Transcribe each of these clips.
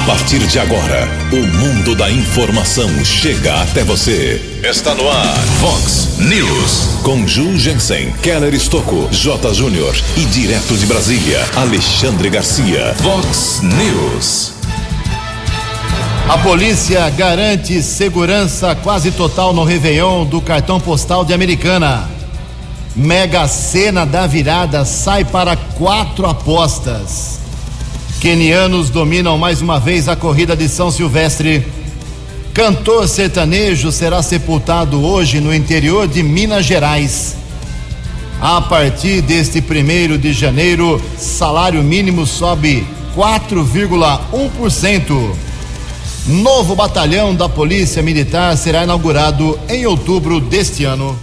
A partir de agora, o mundo da informação chega até você. Está no ar, Fox News. Com Ju Jensen, Keller Estocco, J. Júnior e direto de Brasília, Alexandre Garcia. Fox News. A polícia garante segurança quase total no Réveillon do cartão postal de Americana. Mega Sena da virada sai para quatro apostas. Quenianos dominam mais uma vez a corrida de São Silvestre. Cantor sertanejo será sepultado hoje no interior de Minas Gerais. A partir deste primeiro de janeiro, salário mínimo sobe 4,1%. Novo batalhão da Polícia Militar será inaugurado em outubro deste ano.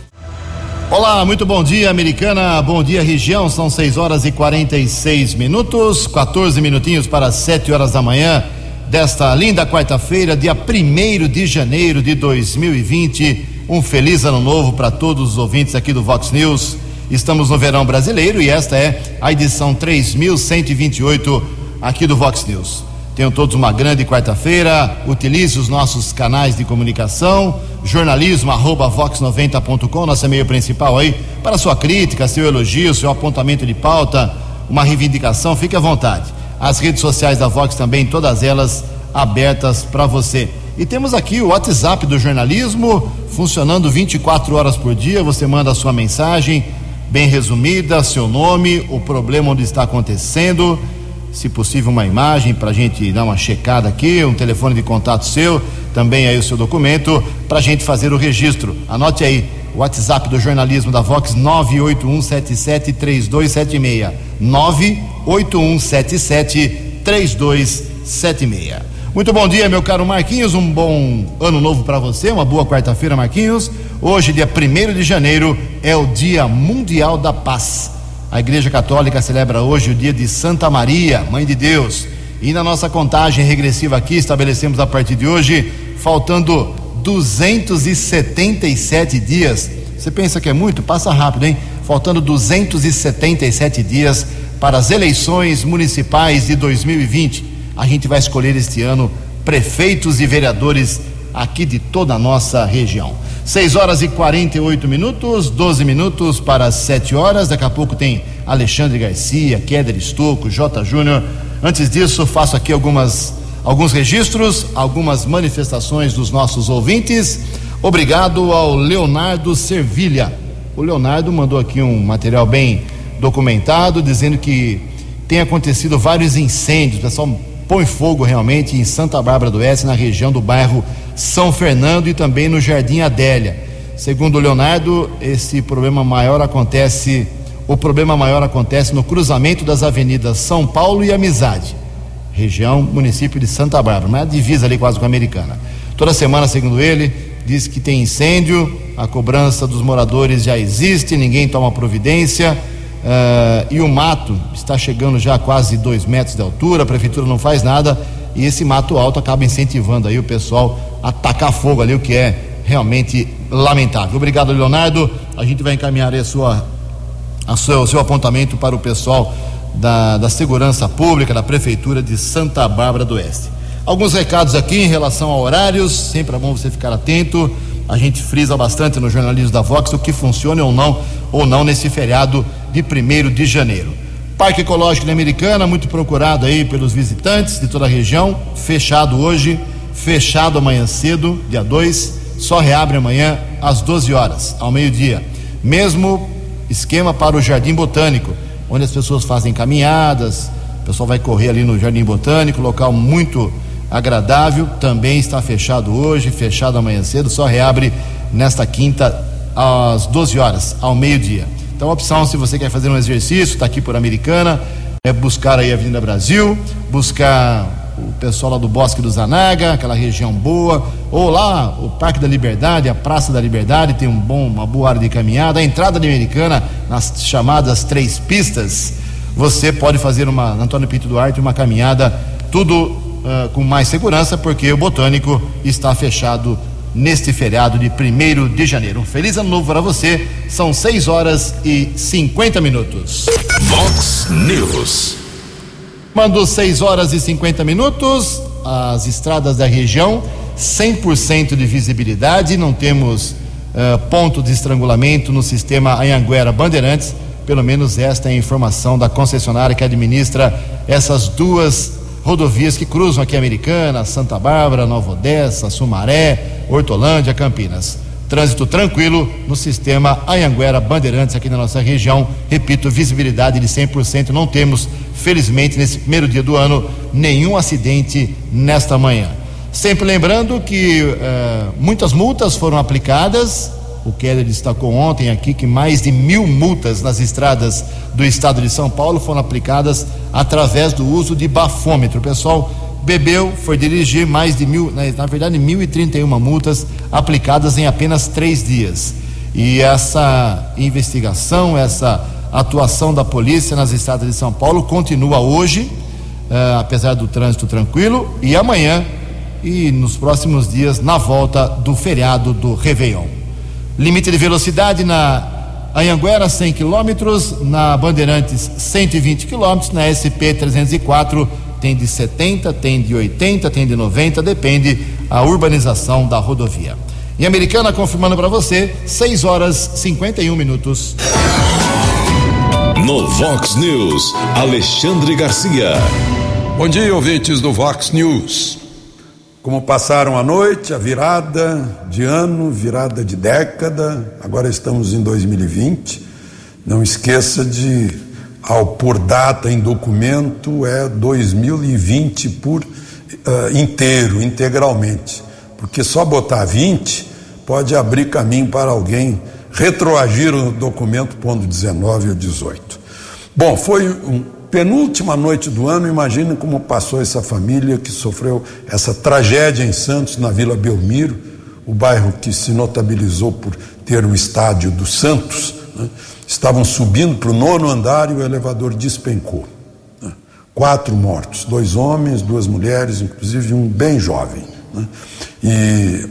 Olá, muito bom dia, americana. Bom dia, região. São 6 horas e 46 minutos, 14 minutinhos para 7 horas da manhã desta linda quarta-feira, dia 1 de janeiro de 2020. Um feliz ano novo para todos os ouvintes aqui do Vox News. Estamos no verão brasileiro e esta é a edição 3128 aqui do Vox News. Tenham todos uma grande quarta-feira. Utilize os nossos canais de comunicação, jornalismo arroba vox90.com, nosso e-mail principal aí, para sua crítica, seu elogio, seu apontamento de pauta, uma reivindicação, fique à vontade. As redes sociais da Vox também, todas elas abertas para você. E temos aqui o WhatsApp do jornalismo, funcionando 24 horas por dia. Você manda a sua mensagem, bem resumida, seu nome, o problema onde está acontecendo se possível, uma imagem para a gente dar uma checada aqui, um telefone de contato seu, também aí o seu documento, para a gente fazer o registro. Anote aí, o WhatsApp do jornalismo da Vox 981773276. 981773276. Muito bom dia, meu caro Marquinhos. Um bom ano novo para você, uma boa quarta-feira, Marquinhos. Hoje, dia 1 de janeiro, é o Dia Mundial da Paz. A Igreja Católica celebra hoje o dia de Santa Maria, Mãe de Deus. E na nossa contagem regressiva aqui, estabelecemos a partir de hoje, faltando 277 dias. Você pensa que é muito? Passa rápido, hein? Faltando 277 dias para as eleições municipais de 2020. A gente vai escolher este ano prefeitos e vereadores aqui de toda a nossa região. 6 horas e 48 minutos, 12 minutos para 7 horas. Daqui a pouco tem Alexandre Garcia, Kéder Estocco, J. Júnior. Antes disso, faço aqui algumas, alguns registros, algumas manifestações dos nossos ouvintes. Obrigado ao Leonardo Servilha. O Leonardo mandou aqui um material bem documentado, dizendo que tem acontecido vários incêndios. O pessoal põe fogo realmente em Santa Bárbara do Oeste, na região do bairro são Fernando e também no Jardim Adélia. Segundo o Leonardo, esse problema maior acontece, o problema maior acontece no cruzamento das avenidas São Paulo e Amizade, região, município de Santa Bárbara, mas divisa ali quase com a Americana. Toda semana, segundo ele, diz que tem incêndio, a cobrança dos moradores já existe, ninguém toma providência. Uh, e o mato está chegando já a quase dois metros de altura, a prefeitura não faz nada e esse mato alto acaba incentivando aí o pessoal a tacar fogo ali, o que é realmente lamentável. Obrigado, Leonardo. A gente vai encaminhar a sua, a sua, o seu apontamento para o pessoal da, da Segurança Pública, da Prefeitura de Santa Bárbara do Oeste. Alguns recados aqui em relação a horários, sempre é bom você ficar atento. A gente frisa bastante no jornalismo da Vox o que funciona ou não, ou não nesse feriado de 1 de janeiro. Parque Ecológico da Americana, muito procurado aí pelos visitantes de toda a região, fechado hoje, fechado amanhã cedo, dia 2, só reabre amanhã às 12 horas, ao meio-dia. Mesmo esquema para o Jardim Botânico, onde as pessoas fazem caminhadas, o pessoal vai correr ali no Jardim Botânico, local muito agradável, também está fechado hoje, fechado amanhã cedo, só reabre nesta quinta às 12 horas, ao meio-dia. Então a opção, se você quer fazer um exercício, está aqui por Americana, é buscar aí a Avenida Brasil, buscar o pessoal lá do Bosque do Zanaga, aquela região boa, ou lá o Parque da Liberdade, a Praça da Liberdade, tem um bom, uma boa área de caminhada, a entrada de Americana, nas chamadas três pistas, você pode fazer uma, Antônio Pinto Duarte, uma caminhada, tudo uh, com mais segurança, porque o Botânico está fechado neste feriado de 1 de janeiro. Um feliz ano novo para você. São 6 horas e 50 minutos. Vox News. Mando 6 horas e 50 minutos. às estradas da região, 100% de visibilidade, não temos uh, ponto de estrangulamento no sistema Anhanguera Bandeirantes, pelo menos esta é a informação da concessionária que administra essas duas rodovias que cruzam aqui Americana, Santa Bárbara, Nova Odessa, Sumaré, Hortolândia, Campinas. Trânsito tranquilo no sistema Anhanguera Bandeirantes aqui na nossa região. Repito, visibilidade de 100%. Não temos, felizmente, nesse primeiro dia do ano, nenhum acidente nesta manhã. Sempre lembrando que uh, muitas multas foram aplicadas. O Keller destacou ontem aqui que mais de mil multas nas estradas do estado de São Paulo foram aplicadas através do uso de bafômetro. O pessoal bebeu, foi dirigir mais de mil, na verdade, 1.031 multas aplicadas em apenas três dias. E essa investigação, essa atuação da polícia nas estradas de São Paulo continua hoje, uh, apesar do trânsito tranquilo, e amanhã e nos próximos dias na volta do feriado do Réveillon. Limite de velocidade na Anhanguera 100 km, na Bandeirantes 120 km, na SP 304 tem de 70, tem de 80, tem de 90, depende a urbanização da rodovia. Em Americana, confirmando para você, 6 horas 51 minutos. No Vox News, Alexandre Garcia. Bom dia, ouvintes do Vox News. Como passaram a noite, a virada de ano, virada de década, agora estamos em 2020. Não esqueça de ao por data em documento é 2020 por uh, inteiro, integralmente, porque só botar 20 pode abrir caminho para alguém retroagir o documento pondo 19 ou 18. Bom, foi um penúltima noite do ano, imagine como passou essa família que sofreu essa tragédia em Santos, na Vila Belmiro, o bairro que se notabilizou por ter o estádio do Santos, né? Estavam subindo para o nono andar e o elevador despencou. Né? Quatro mortos, dois homens, duas mulheres, inclusive um bem jovem. Né? E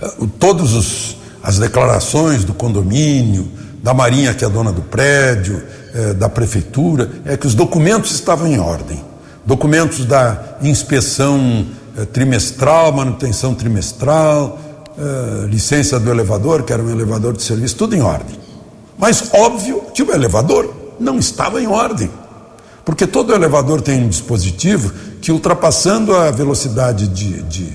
eh, todas as declarações do condomínio, da Marinha, que é dona do prédio, eh, da prefeitura, é que os documentos estavam em ordem. Documentos da inspeção eh, trimestral, manutenção trimestral, licença do elevador, que era um elevador de serviço, tudo em ordem. Mas óbvio que o elevador não estava em ordem. Porque todo elevador tem um dispositivo que, ultrapassando a velocidade de, de,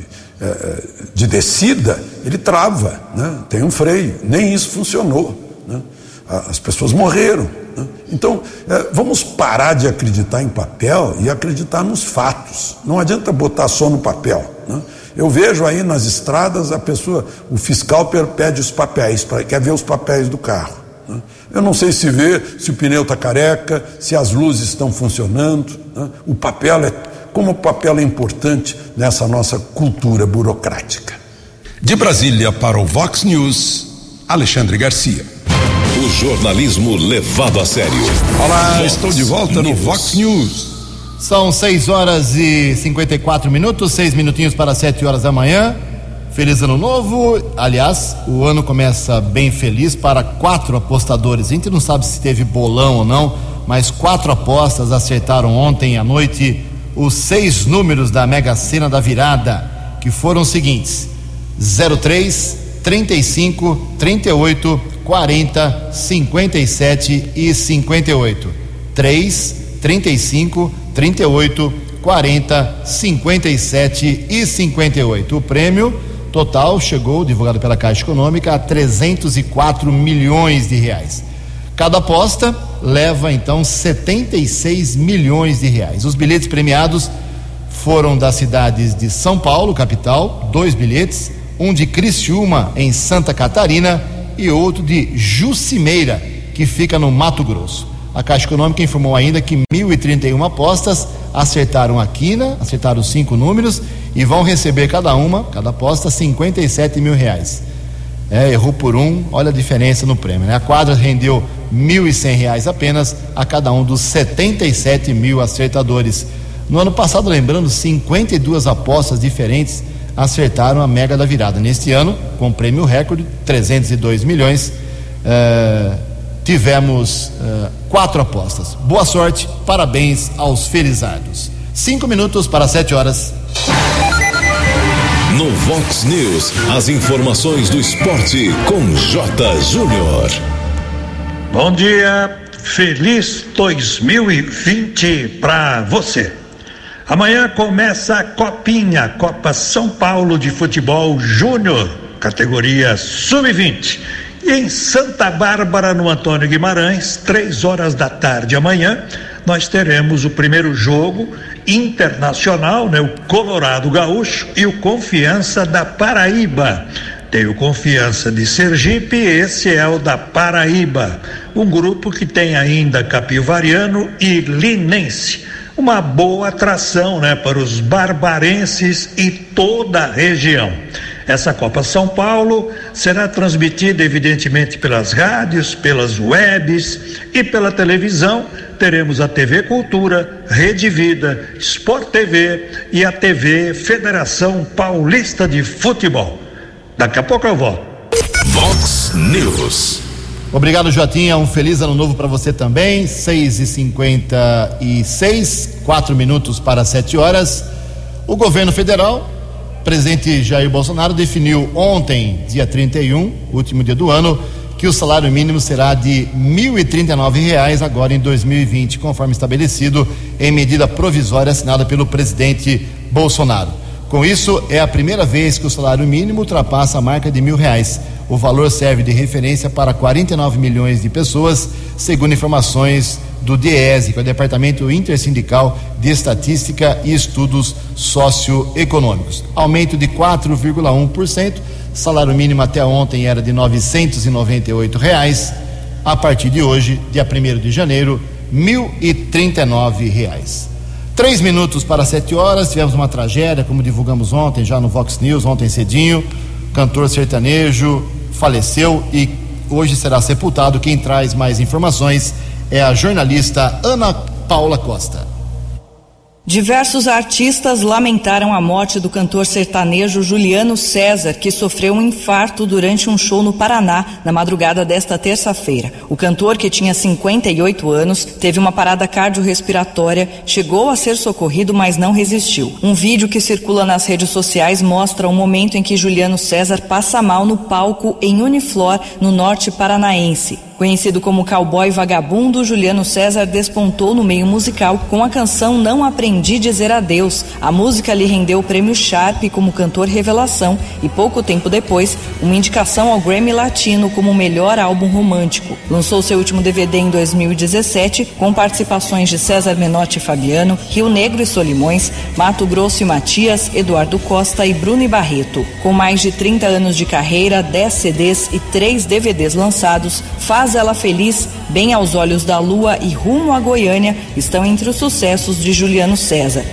de descida, ele trava, né? tem um freio. Nem isso funcionou. Né? As pessoas morreram. Né? Então, eh, vamos parar de acreditar em papel e acreditar nos fatos. Não adianta botar só no papel. Né? Eu vejo aí nas estradas a pessoa, o fiscal pede os papéis, quer ver os papéis do carro. Né? Eu não sei se vê se o pneu está careca, se as luzes estão funcionando. Né? O papel é como o papel é importante nessa nossa cultura burocrática. De Brasília para o Vox News, Alexandre Garcia. O jornalismo levado a sério. Olá, Vox estou de volta News. no Vox News. São 6 horas e 54 minutos, seis minutinhos para 7 horas da manhã. Feliz ano novo. Aliás, o ano começa bem feliz para quatro apostadores. A gente não sabe se teve bolão ou não, mas quatro apostas acertaram ontem à noite os seis números da Mega Sena da virada, que foram os seguintes: 03, 35, 38, 40, 57 e 58. 3, 35, 38, 40, 57 e 58. O prêmio total chegou, divulgado pela Caixa Econômica, a 304 milhões de reais. Cada aposta leva então 76 milhões de reais. Os bilhetes premiados foram das cidades de São Paulo, capital, dois bilhetes, um de Criciúma, em Santa Catarina, e outro de Jucimeira, que fica no Mato Grosso. A Caixa Econômica informou ainda que 1.031 apostas acertaram a quina, acertaram cinco números e vão receber cada uma, cada aposta, 57 mil reais. É, errou por um, olha a diferença no prêmio. Né? A quadra rendeu R$ reais apenas a cada um dos 77 mil acertadores. No ano passado, lembrando, 52 apostas diferentes acertaram a mega da virada. Neste ano, com prêmio recorde, 302 milhões, é, tivemos é, quatro apostas. Boa sorte, parabéns aos felizados. Cinco minutos para sete horas. No Vox News, as informações do esporte com J. Júnior. Bom dia, feliz 2020 para você. Amanhã começa a Copinha, Copa São Paulo de Futebol Júnior, categoria Sub-20. E em Santa Bárbara, no Antônio Guimarães, três horas da tarde amanhã, nós teremos o primeiro jogo internacional, né? O Colorado Gaúcho e o Confiança da Paraíba. Tem o Confiança de Sergipe, esse é o da Paraíba. Um grupo que tem ainda Capivariano e Linense. Uma boa atração, né, para os barbarenses e toda a região. Essa Copa São Paulo será transmitida, evidentemente, pelas rádios, pelas webs e pela televisão. Teremos a TV Cultura, Rede Vida, Sport TV e a TV Federação Paulista de Futebol. Daqui a pouco eu volto. Vox News. Obrigado, Jotinha. Um feliz ano novo para você também. 6 e 56 quatro minutos para 7 horas. O governo federal presidente Jair Bolsonaro definiu ontem, dia 31, último dia do ano, que o salário mínimo será de R$ 1.039 agora em 2020, conforme estabelecido em medida provisória assinada pelo presidente Bolsonaro. Com isso, é a primeira vez que o salário mínimo ultrapassa a marca de mil reais. O valor serve de referência para 49 milhões de pessoas, segundo informações do DIESE, que é o Departamento Intersindical de Estatística e Estudos Socioeconômicos. Aumento de 4,1%. Salário mínimo até ontem era de 998 reais. A partir de hoje, dia 1 de janeiro, 1.039 reais. Três minutos para sete horas, tivemos uma tragédia, como divulgamos ontem, já no Vox News, ontem cedinho. Cantor sertanejo faleceu e hoje será sepultado. Quem traz mais informações é a jornalista Ana Paula Costa. Diversos artistas lamentaram a morte do cantor sertanejo Juliano César, que sofreu um infarto durante um show no Paraná na madrugada desta terça-feira. O cantor, que tinha 58 anos, teve uma parada cardiorrespiratória, chegou a ser socorrido, mas não resistiu. Um vídeo que circula nas redes sociais mostra o momento em que Juliano César passa mal no palco em Uniflor, no norte paranaense. Conhecido como cowboy vagabundo, Juliano César despontou no meio musical com a canção Não Aprendi Dizer Adeus. A música lhe rendeu o prêmio Sharp como cantor revelação e pouco tempo depois, uma indicação ao Grammy Latino como melhor álbum romântico. Lançou seu último DVD em 2017 com participações de César Menotti e Fabiano, Rio Negro e Solimões, Mato Grosso e Matias, Eduardo Costa e Bruno e Barreto. Com mais de 30 anos de carreira, 10 CDs e 3 DVDs lançados, faz Faz Ela Feliz, Bem aos Olhos da Lua e Rumo a Goiânia estão entre os sucessos de Juliano César.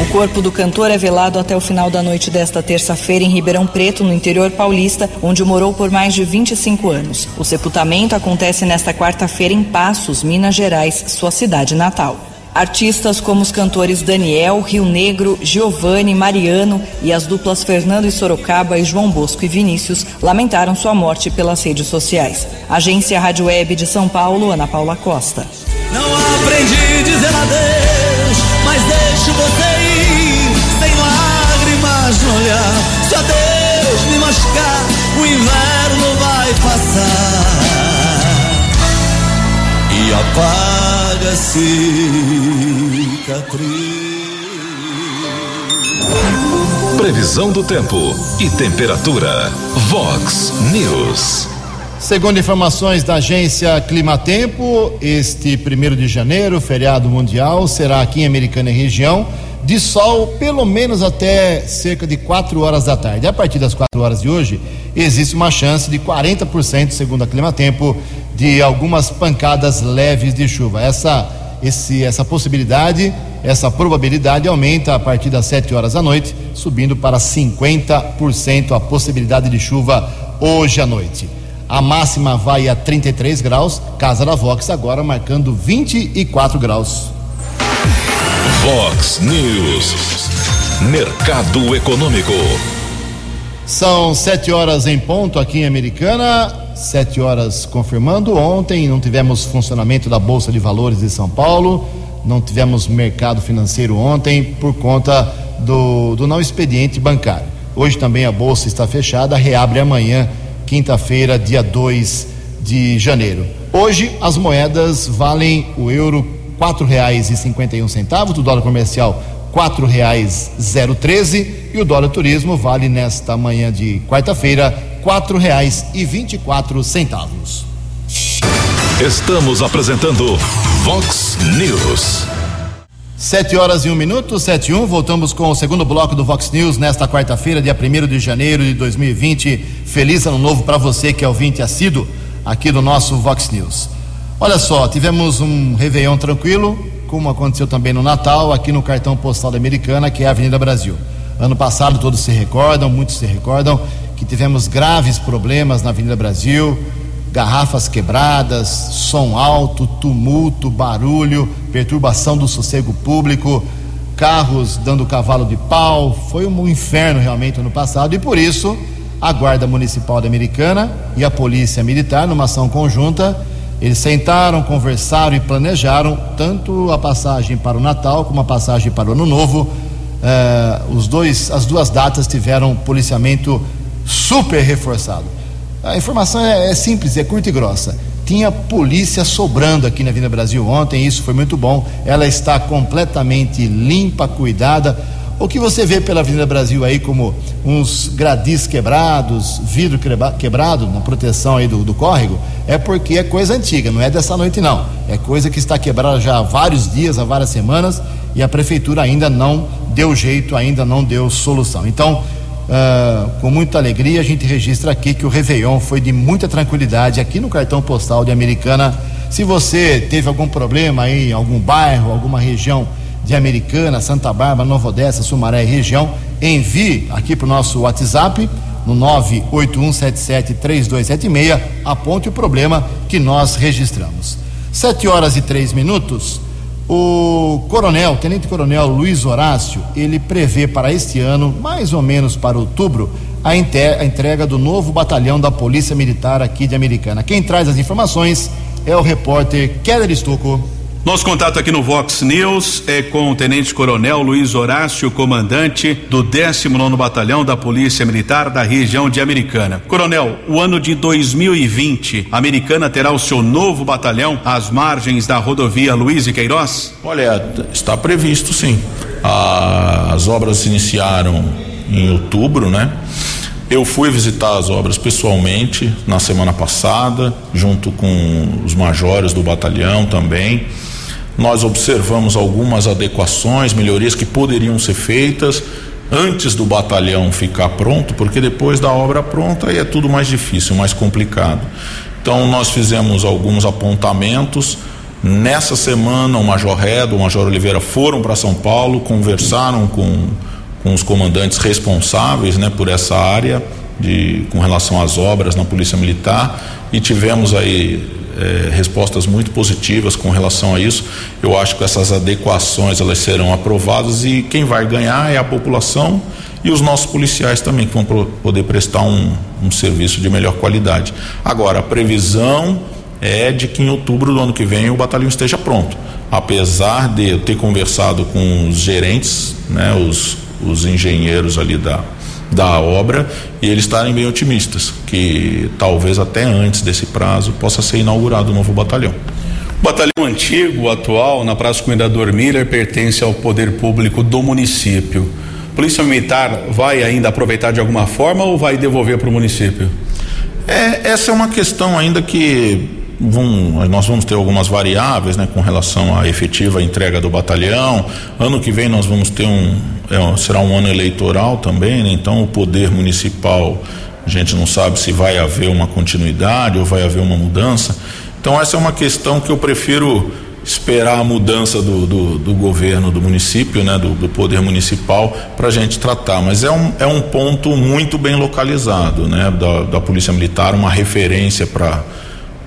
O corpo do cantor é velado até o final da noite desta terça-feira em Ribeirão Preto, no interior paulista, onde morou por mais de 25 anos. O sepultamento acontece nesta quarta-feira em Passos, Minas Gerais, sua cidade natal. Artistas como os cantores Daniel, Rio Negro, Giovanni, Mariano e as duplas Fernando e Sorocaba e João Bosco e Vinícius lamentaram sua morte pelas redes sociais. Agência Rádio Web de São Paulo, Ana Paula Costa. Não aprendi dizer adeus, mas deixo você ir sem lágrimas no olhar. Se adeus me machucar, o inverno vai passar e apaga cicatriz. Previsão do tempo e temperatura. Vox News. Segundo informações da agência Climatempo, este primeiro de janeiro, feriado mundial, será aqui em Americana e região, de sol pelo menos até cerca de 4 horas da tarde. A partir das 4 horas de hoje, existe uma chance de 40%, segundo a Climatempo, de algumas pancadas leves de chuva. Essa, esse, essa possibilidade, essa probabilidade aumenta a partir das 7 horas da noite, subindo para 50% a possibilidade de chuva hoje à noite. A máxima vai a 33 graus, Casa da Vox agora marcando 24 graus. Vox News. Mercado Econômico. São sete horas em ponto aqui em Americana, sete horas confirmando. Ontem não tivemos funcionamento da Bolsa de Valores de São Paulo, não tivemos mercado financeiro ontem por conta do, do não expediente bancário. Hoje também a Bolsa está fechada, reabre amanhã, quinta-feira, dia 2 de janeiro. Hoje as moedas valem o euro quatro reais e cinquenta e um centavos, o dólar comercial quatro reais zero treze e o dólar turismo vale nesta manhã de quarta-feira quatro reais e vinte e quatro centavos. Estamos apresentando Vox News. Sete horas e um minuto, sete e um, voltamos com o segundo bloco do Vox News nesta quarta-feira, dia 1 de janeiro de 2020. Feliz ano novo para você que é ouvinte assíduo aqui do nosso Vox News. Olha só, tivemos um Réveillon tranquilo, como aconteceu também no Natal, aqui no cartão postal da Americana, que é a Avenida Brasil. Ano passado todos se recordam, muitos se recordam, que tivemos graves problemas na Avenida Brasil, garrafas quebradas, som alto, tumulto, barulho, perturbação do sossego público, carros dando cavalo de pau. Foi um inferno realmente ano passado e por isso a Guarda Municipal da Americana e a Polícia Militar, numa ação conjunta, eles sentaram, conversaram e planejaram tanto a passagem para o Natal como a passagem para o Ano Novo. Eh, os dois, as duas datas tiveram policiamento super reforçado. A informação é, é, simples, é curta e grossa. Tinha polícia sobrando aqui na Avenida Brasil ontem, isso foi muito bom. Ela está completamente limpa, cuidada. O que você vê pela Avenida Brasil aí como uns gradis quebrados, vidro quebrado na proteção aí do, do córrego, é porque é coisa antiga, não é dessa noite não. É coisa que está quebrada já há vários dias, há várias semanas, e a prefeitura ainda não deu jeito, ainda não deu solução. Então, Uh, com muita alegria, a gente registra aqui que o Réveillon foi de muita tranquilidade aqui no cartão postal de Americana. Se você teve algum problema aí em algum bairro, alguma região de Americana, Santa Bárbara, Nova Odessa, Sumaré e região, envie aqui para o nosso WhatsApp no 981773276, aponte o problema que nós registramos. Sete horas e três minutos. O coronel, tenente coronel Luiz Horácio, ele prevê para este ano, mais ou menos para outubro, a entrega do novo batalhão da Polícia Militar aqui de Americana. Quem traz as informações é o repórter Keller Estocco. Nosso contato aqui no Vox News é com o Tenente Coronel Luiz Horácio, comandante do 19 Batalhão da Polícia Militar da região de Americana. Coronel, o ano de 2020, a Americana terá o seu novo batalhão às margens da rodovia Luiz e Queiroz? Olha, está previsto sim. As obras se iniciaram em outubro, né? Eu fui visitar as obras pessoalmente na semana passada, junto com os majores do batalhão também. Nós observamos algumas adequações, melhorias que poderiam ser feitas antes do batalhão ficar pronto, porque depois da obra pronta aí é tudo mais difícil, mais complicado. Então nós fizemos alguns apontamentos. Nessa semana, o Major Redo, o Major Oliveira foram para São Paulo, conversaram com, com os comandantes responsáveis né, por essa área de, com relação às obras na Polícia Militar e tivemos aí é, respostas muito positivas com relação a isso. Eu acho que essas adequações elas serão aprovadas e quem vai ganhar é a população e os nossos policiais também que vão pro, poder prestar um, um serviço de melhor qualidade. Agora, a previsão é de que em outubro do ano que vem o batalhão esteja pronto. Apesar de eu ter conversado com os gerentes, né, os, os engenheiros ali da, da obra e eles estarem bem otimistas que talvez até antes desse prazo possa ser inaugurado o novo batalhão. O batalhão antigo, atual, na Praça Comendador Miller, pertence ao poder público do município. A Polícia Militar vai ainda aproveitar de alguma forma ou vai devolver para o município? É, essa é uma questão ainda que vão, nós vamos ter algumas variáveis né, com relação à efetiva entrega do batalhão. Ano que vem nós vamos ter um. É, será um ano eleitoral também, né, então o poder municipal, a gente não sabe se vai haver uma continuidade ou vai haver uma mudança. Então essa é uma questão que eu prefiro esperar a mudança do, do, do governo do município, né, do, do poder municipal, para a gente tratar. Mas é um, é um ponto muito bem localizado, né, da, da Polícia Militar, uma referência para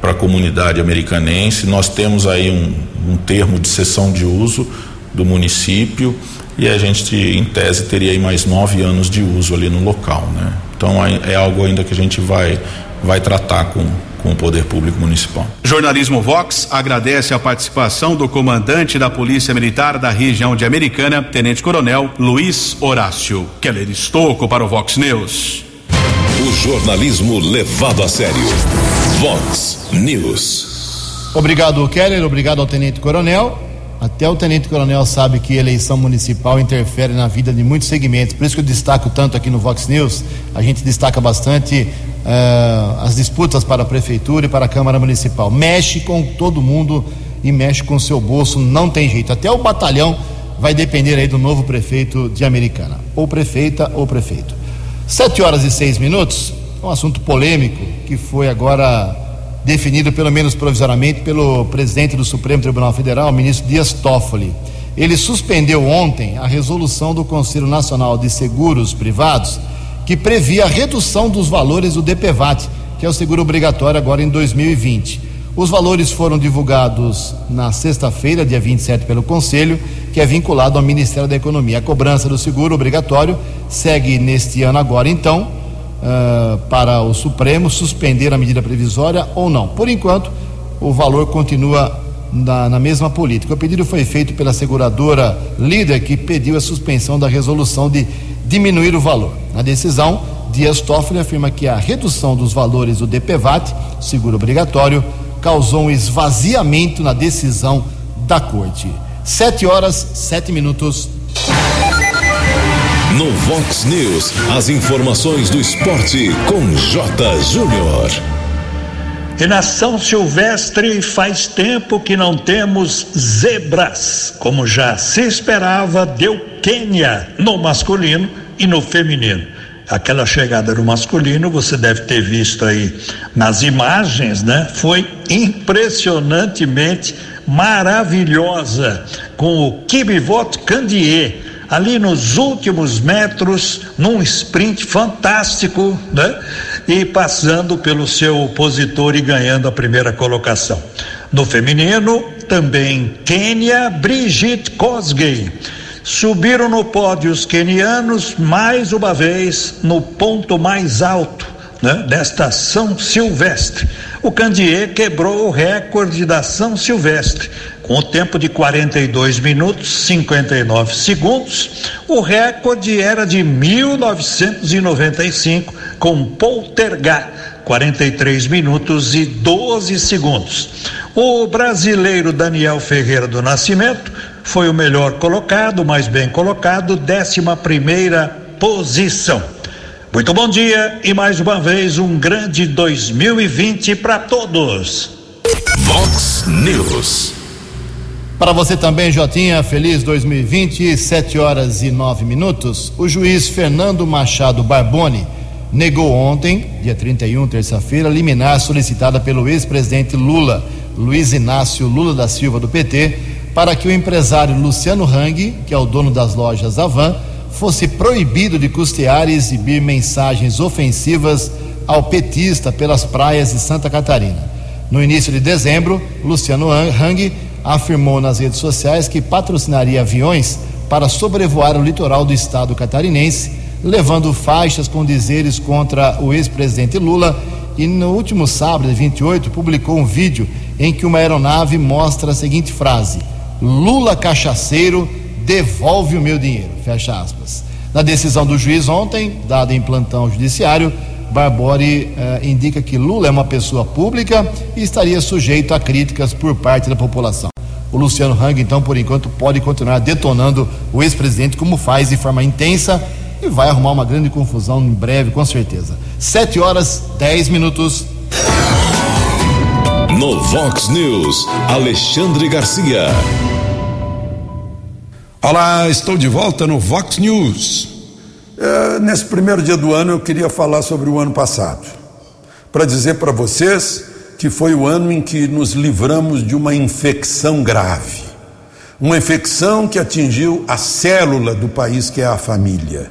para a comunidade americanense. Nós temos aí um, um termo de cessão de uso do município e a gente, em tese, teria aí mais nove anos de uso ali no local, né? Então é algo ainda que a gente vai, vai tratar com, com o poder público municipal. Jornalismo Vox agradece a participação do comandante da Polícia Militar da região de Americana, Tenente Coronel Luiz Horácio. Keller Estocco para o Vox News. O jornalismo levado a sério. Vox News. Obrigado, Keller. Obrigado ao Tenente Coronel. Até o Tenente Coronel sabe que eleição municipal interfere na vida de muitos segmentos. Por isso que eu destaco tanto aqui no Vox News. A gente destaca bastante uh, as disputas para a prefeitura e para a Câmara Municipal. Mexe com todo mundo e mexe com o seu bolso, não tem jeito. Até o batalhão vai depender aí do novo prefeito de Americana, ou prefeita ou prefeito. Sete horas e seis minutos, um assunto polêmico que foi agora definido, pelo menos provisoriamente, pelo presidente do Supremo Tribunal Federal, ministro Dias Toffoli. Ele suspendeu ontem a resolução do Conselho Nacional de Seguros Privados que previa a redução dos valores do DPVAT, que é o seguro obrigatório agora em 2020. Os valores foram divulgados na sexta-feira, dia 27, pelo Conselho, que é vinculado ao Ministério da Economia. A cobrança do seguro obrigatório segue neste ano agora, então, para o Supremo suspender a medida previsória ou não. Por enquanto, o valor continua na, na, mesma política. O pedido foi feito pela seguradora líder que pediu a suspensão da resolução de diminuir o valor. Na decisão, Dias Toffoli afirma que a redução dos valores do DPVAT, seguro obrigatório, causou um esvaziamento na decisão da corte. Sete horas, sete minutos. No Vox News, as informações do esporte com J. Júnior. E na São Silvestre faz tempo que não temos zebras. Como já se esperava, deu Quênia no masculino e no feminino. Aquela chegada no masculino, você deve ter visto aí nas imagens, né? Foi impressionantemente maravilhosa com o Kibivot Candier ali nos últimos metros, num sprint fantástico, né? E passando pelo seu opositor e ganhando a primeira colocação. No feminino, também Quênia Brigitte Kosgei. Subiram no pódio os quenianos mais uma vez no ponto mais alto né, desta São Silvestre. O Candier quebrou o recorde da São Silvestre com o tempo de 42 minutos 59 segundos. O recorde era de 1995 com Poltergar, 43 minutos e 12 segundos. O brasileiro Daniel Ferreira do Nascimento foi o melhor colocado, mais bem colocado, 11 primeira posição. Muito bom dia e mais uma vez um grande 2020 para todos. Vox News. Para você também, Jotinha, feliz 2020, 7 horas e 9 minutos. O juiz Fernando Machado Barboni negou ontem, dia 31, terça-feira, liminar solicitada pelo ex-presidente Lula, Luiz Inácio Lula da Silva, do PT, para que o empresário Luciano Hang, que é o dono das lojas Avan, fosse proibido de custear e exibir mensagens ofensivas ao petista pelas praias de Santa Catarina. No início de dezembro, Luciano Hang afirmou nas redes sociais que patrocinaria aviões para sobrevoar o litoral do estado catarinense, levando faixas com dizeres contra o ex-presidente Lula. E no último sábado, 28, publicou um vídeo em que uma aeronave mostra a seguinte frase: Lula cachaceiro, devolve o meu dinheiro. Fecha aspas. Na decisão do juiz ontem, dada em plantão judiciário, Barbori eh, indica que Lula é uma pessoa pública e estaria sujeito a críticas por parte da população. O Luciano Hang, então, por enquanto, pode continuar detonando o ex-presidente, como faz de forma intensa, e vai arrumar uma grande confusão em breve, com certeza. Sete horas, dez minutos. No Vox News, Alexandre Garcia. Olá, estou de volta no Vox News. É, nesse primeiro dia do ano eu queria falar sobre o ano passado, para dizer para vocês que foi o ano em que nos livramos de uma infecção grave, uma infecção que atingiu a célula do país que é a família,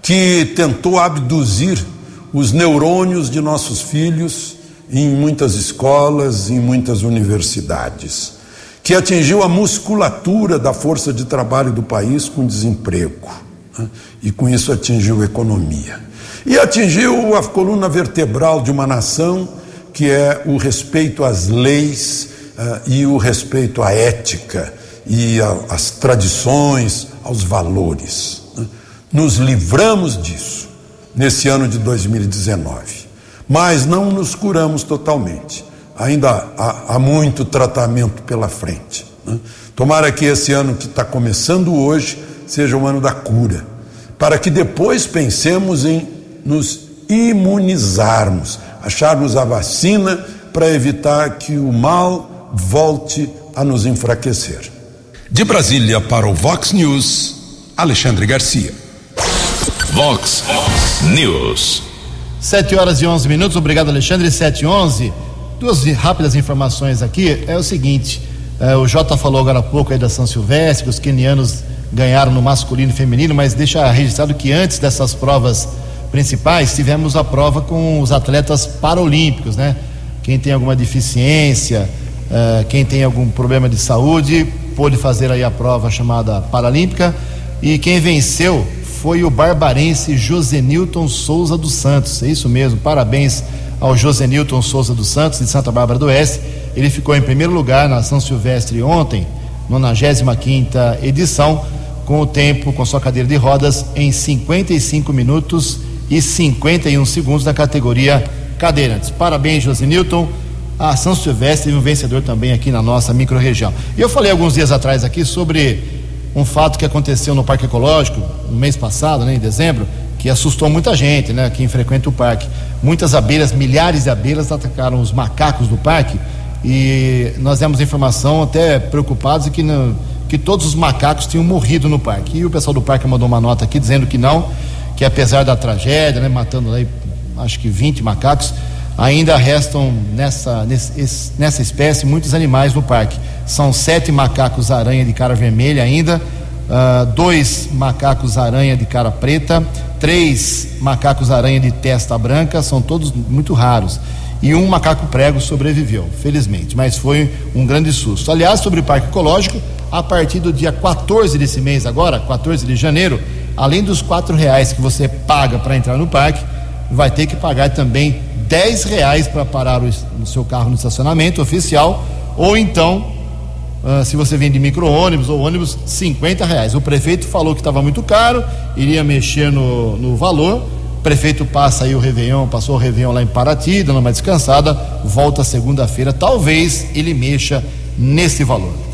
que tentou abduzir os neurônios de nossos filhos em muitas escolas, em muitas universidades, que atingiu a musculatura da força de trabalho do país com desemprego né? e com isso atingiu a economia. E atingiu a coluna vertebral de uma nação, que é o respeito às leis uh, e o respeito à ética e às tradições, aos valores. Né? Nos livramos disso nesse ano de 2019, mas não nos curamos totalmente. Ainda há, há muito tratamento pela frente. Né? Tomara que esse ano que está começando hoje seja o ano da cura, para que depois pensemos em nos imunizarmos, acharmos a vacina para evitar que o mal volte a nos enfraquecer. De Brasília para o Vox News, Alexandre Garcia. Vox News. 7 horas e 11 minutos, obrigado Alexandre. 7 e 11. Duas rápidas informações aqui. É o seguinte: é, o Jota falou agora há pouco aí da São Silvestre, que os quenianos ganharam no masculino e feminino, mas deixa registrado que antes dessas provas principais tivemos a prova com os atletas paralímpicos, né? Quem tem alguma deficiência, uh, quem tem algum problema de saúde, pôde fazer aí a prova chamada Paralímpica e quem venceu foi o barbarense Josenilton Souza dos Santos. É isso mesmo, parabéns ao Josenilton Souza dos Santos, de Santa Bárbara do Oeste. Ele ficou em primeiro lugar na São Silvestre ontem, 95 edição, com o tempo, com sua cadeira de rodas, em 55 minutos e 51 segundos na categoria cadeirantes. Parabéns, Josenilton. A São Silvestre teve um vencedor também aqui na nossa microrregião. E eu falei alguns dias atrás aqui sobre um fato que aconteceu no Parque Ecológico, no mês passado, né, em dezembro, que assustou muita gente, né, quem frequenta o parque. Muitas abelhas, milhares de abelhas atacaram os macacos do parque e nós demos informação até preocupados que, no, que todos os macacos tinham morrido no parque. E o pessoal do parque mandou uma nota aqui dizendo que não, que apesar da tragédia, né, matando aí, acho que 20 macacos, ainda restam nessa, nessa espécie muitos animais no parque. São sete macacos aranha de cara vermelha ainda, uh, dois macacos aranha de cara preta, três macacos aranha de testa branca, são todos muito raros. E um macaco prego sobreviveu, felizmente, mas foi um grande susto. Aliás, sobre o Parque Ecológico, a partir do dia 14 desse mês, agora, 14 de janeiro, além dos quatro reais que você paga para entrar no parque, vai ter que pagar também 10 reais para parar o, seu carro no estacionamento oficial, ou então, uh, se você vem de micro-ônibus ou ônibus, 50 reais. O prefeito falou que estava muito caro, iria mexer no, no valor. O prefeito passa aí o Réveillon, passou o Réveillon lá em Paraty, dando uma descansada, volta segunda-feira, talvez ele mexa nesse valor.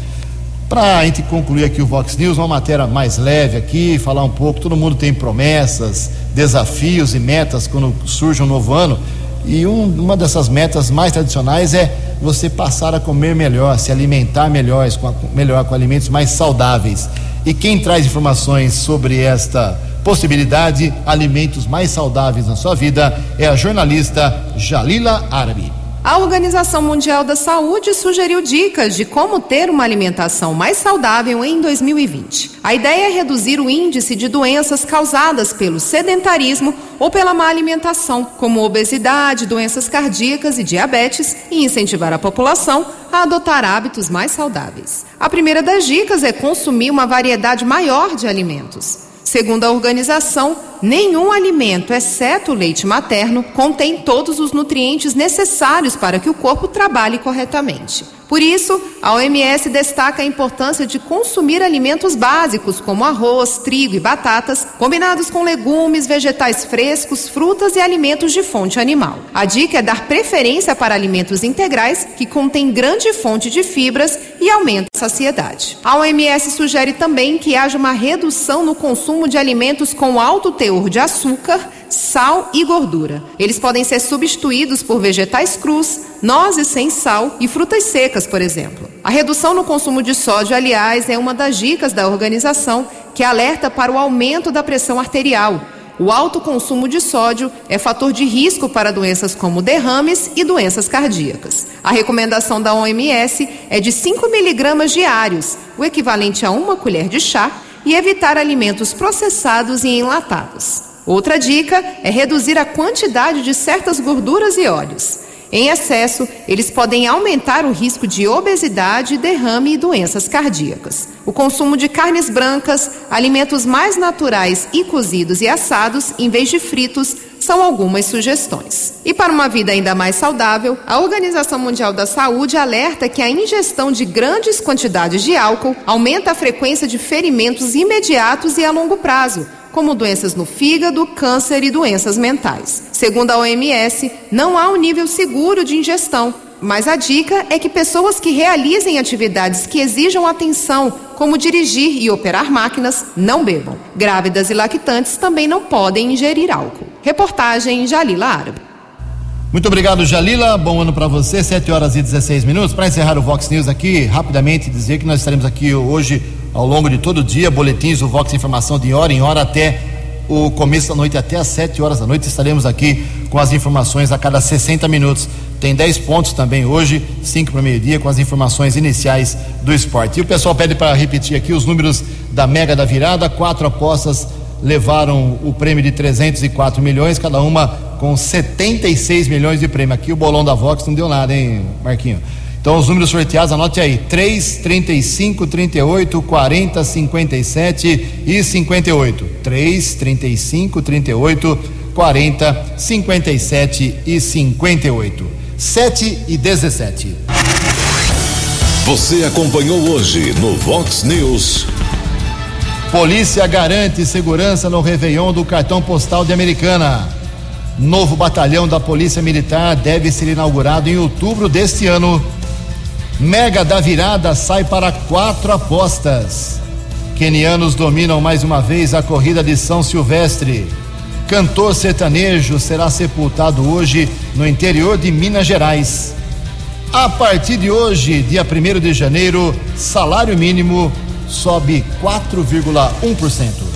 Para a gente concluir aqui o Vox News, uma matéria mais leve aqui, falar um pouco. Todo mundo tem promessas, desafios e metas quando surge um novo ano. E um, uma dessas metas mais tradicionais é você passar a comer melhor, se alimentar melhor com, melhor, com alimentos mais saudáveis. E quem traz informações sobre esta possibilidade, alimentos mais saudáveis na sua vida, é a jornalista Jalila Árabe. A Organização Mundial da Saúde sugeriu dicas de como ter uma alimentação mais saudável em 2020. A ideia é reduzir o índice de doenças causadas pelo sedentarismo ou pela má alimentação, como obesidade, doenças cardíacas e diabetes, e incentivar a população a adotar hábitos mais saudáveis. A primeira das dicas é consumir uma variedade maior de alimentos. Segundo a organização, nenhum alimento, exceto o leite materno, contém todos os nutrientes necessários para que o corpo trabalhe corretamente. Por isso, a OMS destaca a importância de consumir alimentos básicos como arroz, trigo e batatas, combinados com legumes, vegetais frescos, frutas e alimentos de fonte animal. A dica é dar preferência para alimentos integrais que contêm grande fonte de fibras e aumentam a saciedade. A OMS sugere também que haja uma redução no consumo de alimentos com alto teor de açúcar, sal e gordura. Eles podem ser substituídos por vegetais crus, nozes sem sal e frutas secas, por exemplo. A redução no consumo de sódio, aliás, é uma das dicas da organização que alerta para o aumento da pressão arterial. O alto consumo de sódio é fator de risco para doenças como derrames e doenças cardíacas. A recomendação da OMS é de 5 miligramas diários, o equivalente a uma colher de chá, e evitar alimentos processados e enlatados. Outra dica é reduzir a quantidade de certas gorduras e óleos. Em excesso, eles podem aumentar o risco de obesidade, derrame e doenças cardíacas. O consumo de carnes brancas, alimentos mais naturais e cozidos e assados, em vez de fritos, são algumas sugestões. E para uma vida ainda mais saudável, a Organização Mundial da Saúde alerta que a ingestão de grandes quantidades de álcool aumenta a frequência de ferimentos imediatos e a longo prazo, como doenças no fígado, câncer e doenças mentais. Segundo a OMS, não há um nível seguro de ingestão, mas a dica é que pessoas que realizem atividades que exijam atenção, como dirigir e operar máquinas, não bebam. Grávidas e lactantes também não podem ingerir álcool. Reportagem Jalila Árabe. Muito obrigado, Jalila. Bom ano para você. 7 horas e 16 minutos. Para encerrar o Vox News aqui, rapidamente dizer que nós estaremos aqui hoje, ao longo de todo o dia, boletins do Vox Informação de hora em hora até o começo da noite, até às 7 horas da noite. Estaremos aqui com as informações a cada 60 minutos. Tem 10 pontos também hoje, 5 para meio-dia, com as informações iniciais do esporte. E o pessoal pede para repetir aqui os números da Mega da Virada: quatro apostas levaram o prêmio de 304 milhões, cada uma com 76 milhões de prêmio. Aqui o bolão da Vox não deu nada, hein, Marquinho? Então os números sorteados, anote aí: 3, 35, 38, 40, 57 e 58. 3, 35, 38, 40, 57 e 58. 7 e 17. Você acompanhou hoje no Vox News. Polícia garante segurança no Réveillon do cartão postal de Americana. Novo batalhão da Polícia Militar deve ser inaugurado em outubro deste ano. Mega da virada sai para quatro apostas. Quenianos dominam mais uma vez a corrida de São Silvestre. Cantor sertanejo será sepultado hoje no interior de Minas Gerais. A partir de hoje, dia 1 de janeiro, salário mínimo sobe 4,1%.